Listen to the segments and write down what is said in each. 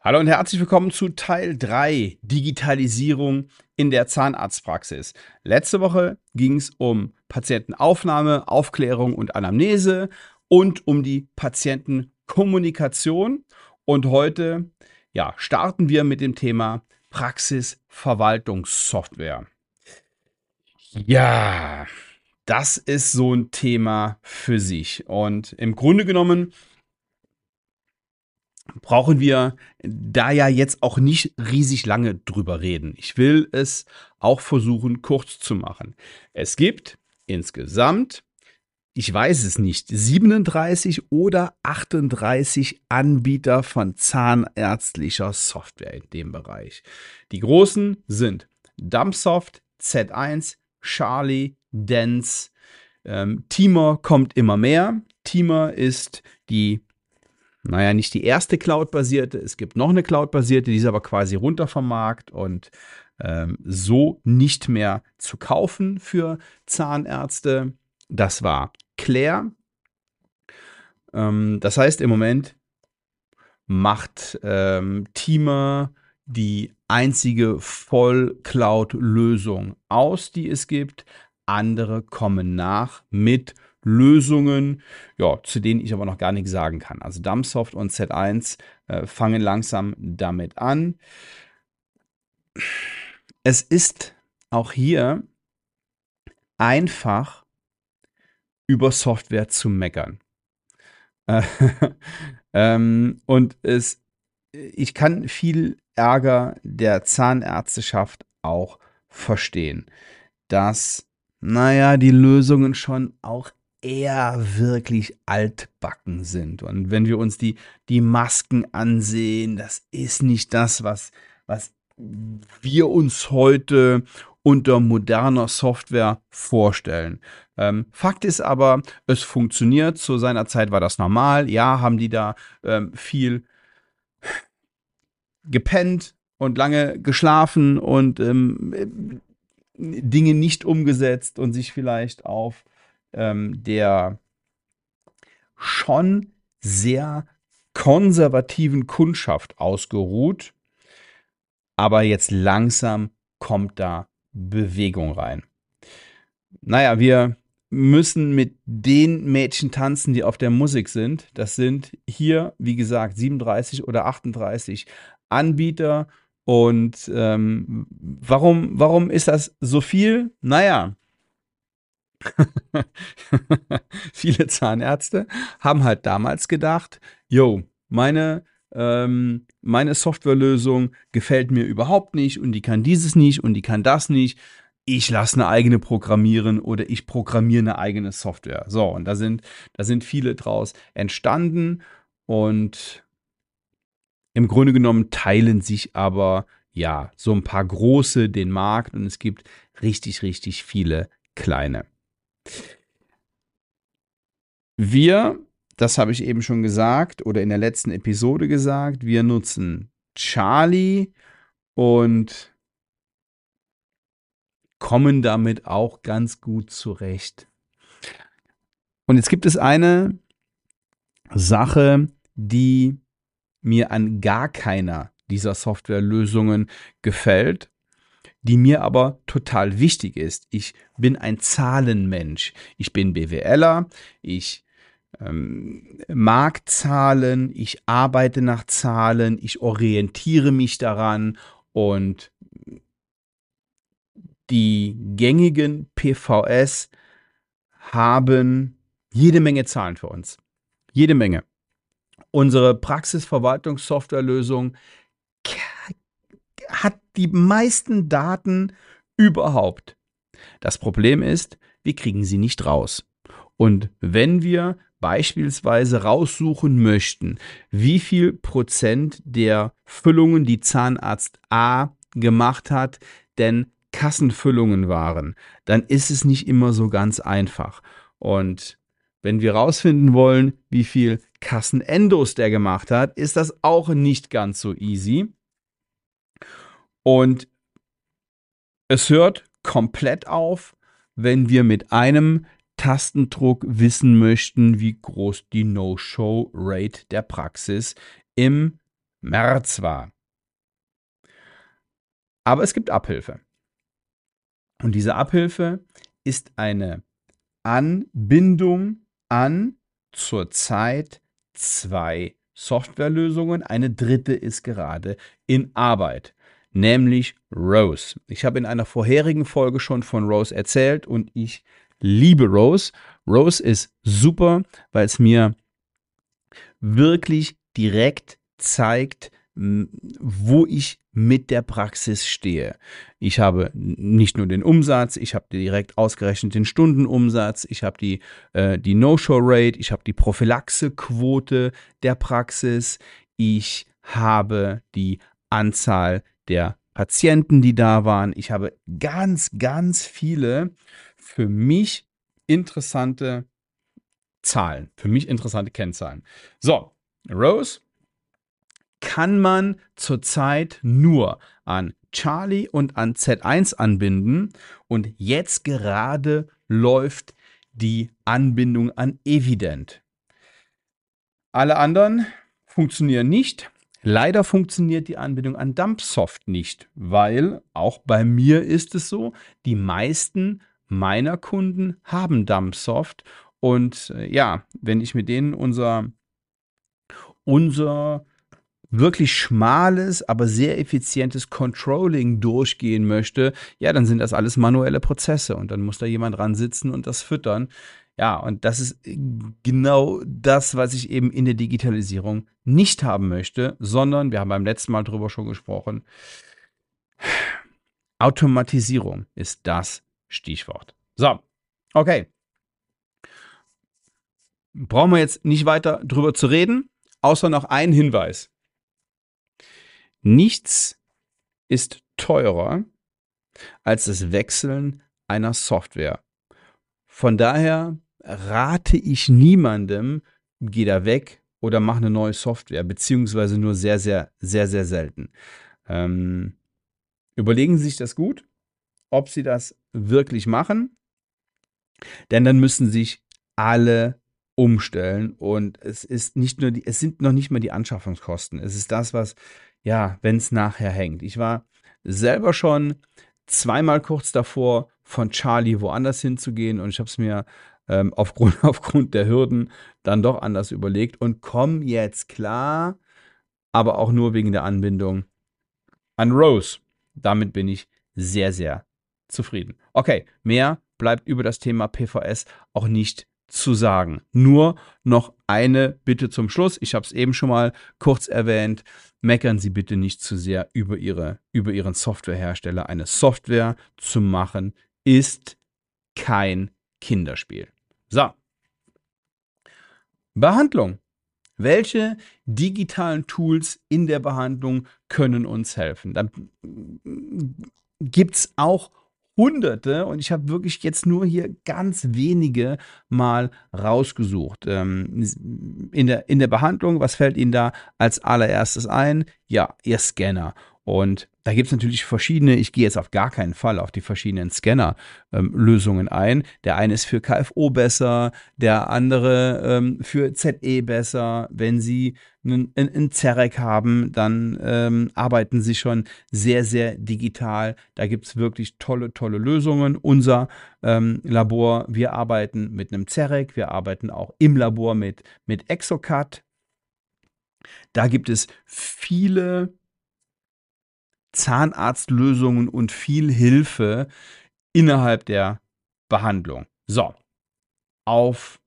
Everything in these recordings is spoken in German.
Hallo und herzlich willkommen zu Teil 3 Digitalisierung in der Zahnarztpraxis. Letzte Woche ging es um Patientenaufnahme, Aufklärung und Anamnese und um die Patientenkommunikation. Und heute ja, starten wir mit dem Thema Praxisverwaltungssoftware. Ja, das ist so ein Thema für sich. Und im Grunde genommen brauchen wir da ja jetzt auch nicht riesig lange drüber reden. Ich will es auch versuchen, kurz zu machen. Es gibt insgesamt, ich weiß es nicht, 37 oder 38 Anbieter von zahnärztlicher Software in dem Bereich. Die großen sind Dumpsoft, Z1, Charlie, Dance, ähm, Teamer kommt immer mehr. Teamer ist die naja, nicht die erste Cloud-basierte. Es gibt noch eine Cloud-basierte, die ist aber quasi runter vom Markt und ähm, so nicht mehr zu kaufen für Zahnärzte. Das war Claire. Ähm, das heißt, im Moment macht ähm, Teamer die einzige Voll-Cloud-Lösung aus, die es gibt. Andere kommen nach mit Lösungen, ja, zu denen ich aber noch gar nichts sagen kann. Also Dumpsoft und Z1 äh, fangen langsam damit an. Es ist auch hier einfach über Software zu meckern. Äh, ähm, und es, ich kann viel Ärger der Zahnärzteschaft auch verstehen, dass, naja, die Lösungen schon auch eher wirklich altbacken sind. Und wenn wir uns die, die Masken ansehen, das ist nicht das, was, was wir uns heute unter moderner Software vorstellen. Ähm, Fakt ist aber, es funktioniert. Zu seiner Zeit war das normal. Ja, haben die da ähm, viel gepennt und lange geschlafen und ähm, Dinge nicht umgesetzt und sich vielleicht auf ähm, der schon sehr konservativen Kundschaft ausgeruht. Aber jetzt langsam kommt da Bewegung rein. Naja, wir müssen mit den Mädchen tanzen, die auf der Musik sind. Das sind hier, wie gesagt, 37 oder 38 Anbieter. Und ähm, warum, warum ist das so viel? Naja, viele Zahnärzte haben halt damals gedacht, yo, meine, ähm, meine Softwarelösung gefällt mir überhaupt nicht und die kann dieses nicht und die kann das nicht. Ich lasse eine eigene programmieren oder ich programmiere eine eigene Software. So, und da sind, da sind viele draus entstanden und im Grunde genommen teilen sich aber ja so ein paar große den Markt und es gibt richtig, richtig viele kleine. Wir, das habe ich eben schon gesagt oder in der letzten Episode gesagt, wir nutzen Charlie und kommen damit auch ganz gut zurecht. Und jetzt gibt es eine Sache, die mir an gar keiner dieser Softwarelösungen gefällt die mir aber total wichtig ist. Ich bin ein Zahlenmensch. Ich bin BWLer, ich ähm, mag Zahlen, ich arbeite nach Zahlen, ich orientiere mich daran und die gängigen PVS haben jede Menge Zahlen für uns. Jede Menge. Unsere Praxisverwaltungssoftwarelösung hat die meisten Daten überhaupt. Das Problem ist, wir kriegen sie nicht raus. Und wenn wir beispielsweise raussuchen möchten, wie viel Prozent der Füllungen, die Zahnarzt A gemacht hat, denn Kassenfüllungen waren, dann ist es nicht immer so ganz einfach. Und wenn wir rausfinden wollen, wie viel Kassenendos der gemacht hat, ist das auch nicht ganz so easy. Und es hört komplett auf, wenn wir mit einem Tastendruck wissen möchten, wie groß die No-Show-Rate der Praxis im März war. Aber es gibt Abhilfe. Und diese Abhilfe ist eine Anbindung an zurzeit zwei Softwarelösungen. Eine dritte ist gerade in Arbeit, nämlich Rose. Ich habe in einer vorherigen Folge schon von Rose erzählt und ich liebe Rose. Rose ist super, weil es mir wirklich direkt zeigt, wo ich mit der Praxis stehe. Ich habe nicht nur den Umsatz, ich habe direkt ausgerechnet den Stundenumsatz, ich habe die, äh, die No-Show-Rate, ich habe die Prophylaxequote der Praxis, ich habe die Anzahl der Patienten, die da waren. Ich habe ganz, ganz viele für mich interessante Zahlen, für mich interessante Kennzahlen. So, Rose kann man zurzeit nur an Charlie und an Z1 anbinden und jetzt gerade läuft die Anbindung an Evident. Alle anderen funktionieren nicht. Leider funktioniert die Anbindung an Dumpsoft nicht, weil auch bei mir ist es so, die meisten meiner Kunden haben Dumpsoft und äh, ja, wenn ich mit denen unser unser wirklich schmales, aber sehr effizientes Controlling durchgehen möchte, ja, dann sind das alles manuelle Prozesse und dann muss da jemand dran sitzen und das füttern. Ja, und das ist genau das, was ich eben in der Digitalisierung nicht haben möchte, sondern, wir haben beim letzten Mal drüber schon gesprochen, Automatisierung ist das Stichwort. So, okay. Brauchen wir jetzt nicht weiter drüber zu reden, außer noch ein Hinweis. Nichts ist teurer als das Wechseln einer Software. Von daher rate ich niemandem, geh da weg oder mach eine neue Software, beziehungsweise nur sehr, sehr, sehr, sehr selten. Ähm, überlegen Sie sich das gut, ob Sie das wirklich machen, denn dann müssen sich alle umstellen und es ist nicht nur die, es sind noch nicht mal die Anschaffungskosten. Es ist das, was ja, wenn es nachher hängt. Ich war selber schon zweimal kurz davor, von Charlie woanders hinzugehen und ich habe es mir ähm, aufgrund, aufgrund der Hürden dann doch anders überlegt und komme jetzt klar, aber auch nur wegen der Anbindung an Rose. Damit bin ich sehr, sehr zufrieden. Okay, mehr bleibt über das Thema PVS auch nicht zu sagen. Nur noch eine Bitte zum Schluss. Ich habe es eben schon mal kurz erwähnt. Meckern Sie bitte nicht zu sehr über, Ihre, über Ihren Softwarehersteller. Eine Software zu machen ist kein Kinderspiel. So. Behandlung. Welche digitalen Tools in der Behandlung können uns helfen? Da gibt es auch Hunderte und ich habe wirklich jetzt nur hier ganz wenige mal rausgesucht. Ähm, in, der, in der Behandlung, was fällt Ihnen da als allererstes ein? Ja, Ihr Scanner. Und da gibt es natürlich verschiedene, ich gehe jetzt auf gar keinen Fall auf die verschiedenen Scanner-Lösungen ähm, ein. Der eine ist für KFO besser, der andere ähm, für ZE besser. Wenn Sie einen, einen Zerek haben, dann ähm, arbeiten Sie schon sehr, sehr digital. Da gibt es wirklich tolle, tolle Lösungen. Unser ähm, Labor, wir arbeiten mit einem Zerek, wir arbeiten auch im Labor mit, mit Exocad. Da gibt es viele Zahnarztlösungen und viel Hilfe innerhalb der Behandlung. So, auf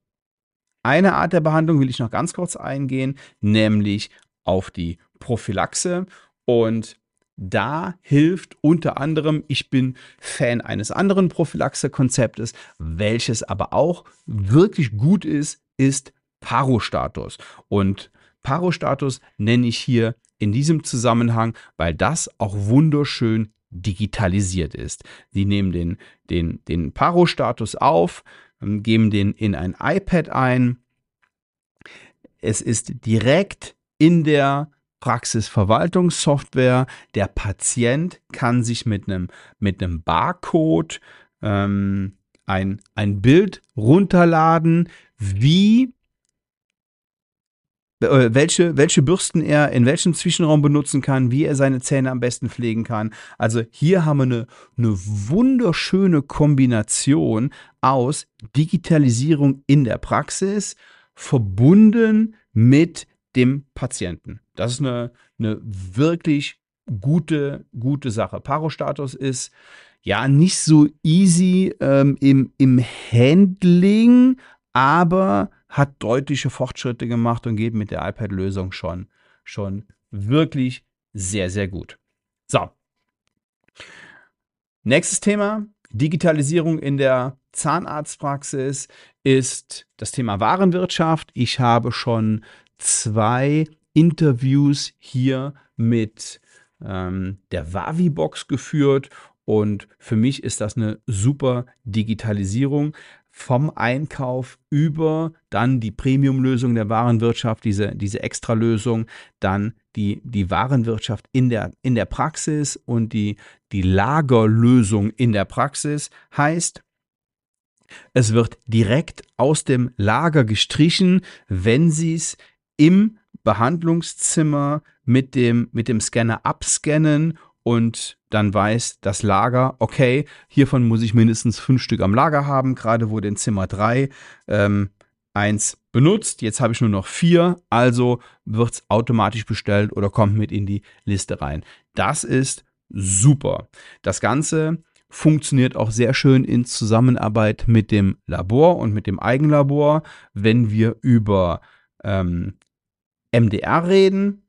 eine Art der Behandlung will ich noch ganz kurz eingehen, nämlich auf die Prophylaxe. Und da hilft unter anderem, ich bin Fan eines anderen Prophylaxe-Konzeptes, welches aber auch wirklich gut ist, ist Parostatus. Und Parostatus nenne ich hier in diesem Zusammenhang, weil das auch wunderschön digitalisiert ist. Sie nehmen den, den, den Paro-Status auf, ähm, geben den in ein iPad ein. Es ist direkt in der Praxisverwaltungssoftware. Der Patient kann sich mit einem, mit einem Barcode ähm, ein, ein Bild runterladen, wie welche, welche Bürsten er in welchem Zwischenraum benutzen kann, wie er seine Zähne am besten pflegen kann. Also hier haben wir eine, eine wunderschöne Kombination aus Digitalisierung in der Praxis verbunden mit dem Patienten. Das ist eine, eine wirklich gute, gute Sache. Parostatus ist ja nicht so easy ähm, im, im Handling, aber hat deutliche Fortschritte gemacht und geht mit der iPad-Lösung schon, schon wirklich sehr, sehr gut. So. Nächstes Thema, Digitalisierung in der Zahnarztpraxis ist das Thema Warenwirtschaft. Ich habe schon zwei Interviews hier mit ähm, der Wavi-Box geführt und für mich ist das eine super Digitalisierung vom Einkauf über dann die Premium-Lösung der Warenwirtschaft, diese, diese Extra-Lösung, dann die, die Warenwirtschaft in der, in der Praxis und die, die Lagerlösung in der Praxis. Heißt, es wird direkt aus dem Lager gestrichen, wenn Sie es im Behandlungszimmer mit dem, mit dem Scanner abscannen und dann weiß das Lager, okay, hiervon muss ich mindestens fünf Stück am Lager haben, gerade wurde in Zimmer drei ähm, eins benutzt, jetzt habe ich nur noch vier, also wird es automatisch bestellt oder kommt mit in die Liste rein. Das ist super. Das Ganze funktioniert auch sehr schön in Zusammenarbeit mit dem Labor und mit dem Eigenlabor, wenn wir über ähm, MDR reden.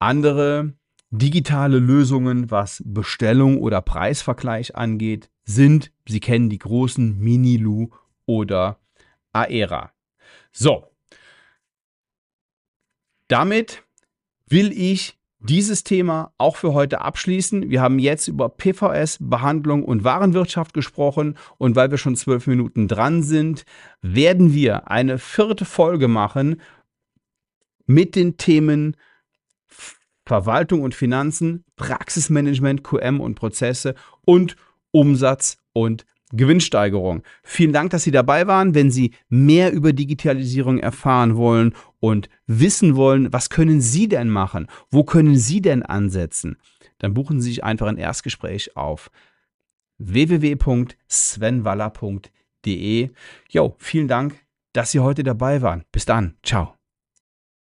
Andere Digitale Lösungen, was Bestellung oder Preisvergleich angeht, sind, Sie kennen die großen Minilu oder Aera. So, damit will ich dieses Thema auch für heute abschließen. Wir haben jetzt über PVS, Behandlung und Warenwirtschaft gesprochen und weil wir schon zwölf Minuten dran sind, werden wir eine vierte Folge machen mit den Themen Verwaltung und Finanzen, Praxismanagement, QM und Prozesse und Umsatz und Gewinnsteigerung. Vielen Dank, dass Sie dabei waren. Wenn Sie mehr über Digitalisierung erfahren wollen und wissen wollen, was können Sie denn machen? Wo können Sie denn ansetzen? Dann buchen Sie sich einfach ein Erstgespräch auf www.svenwaller.de. Jo, vielen Dank, dass Sie heute dabei waren. Bis dann. Ciao.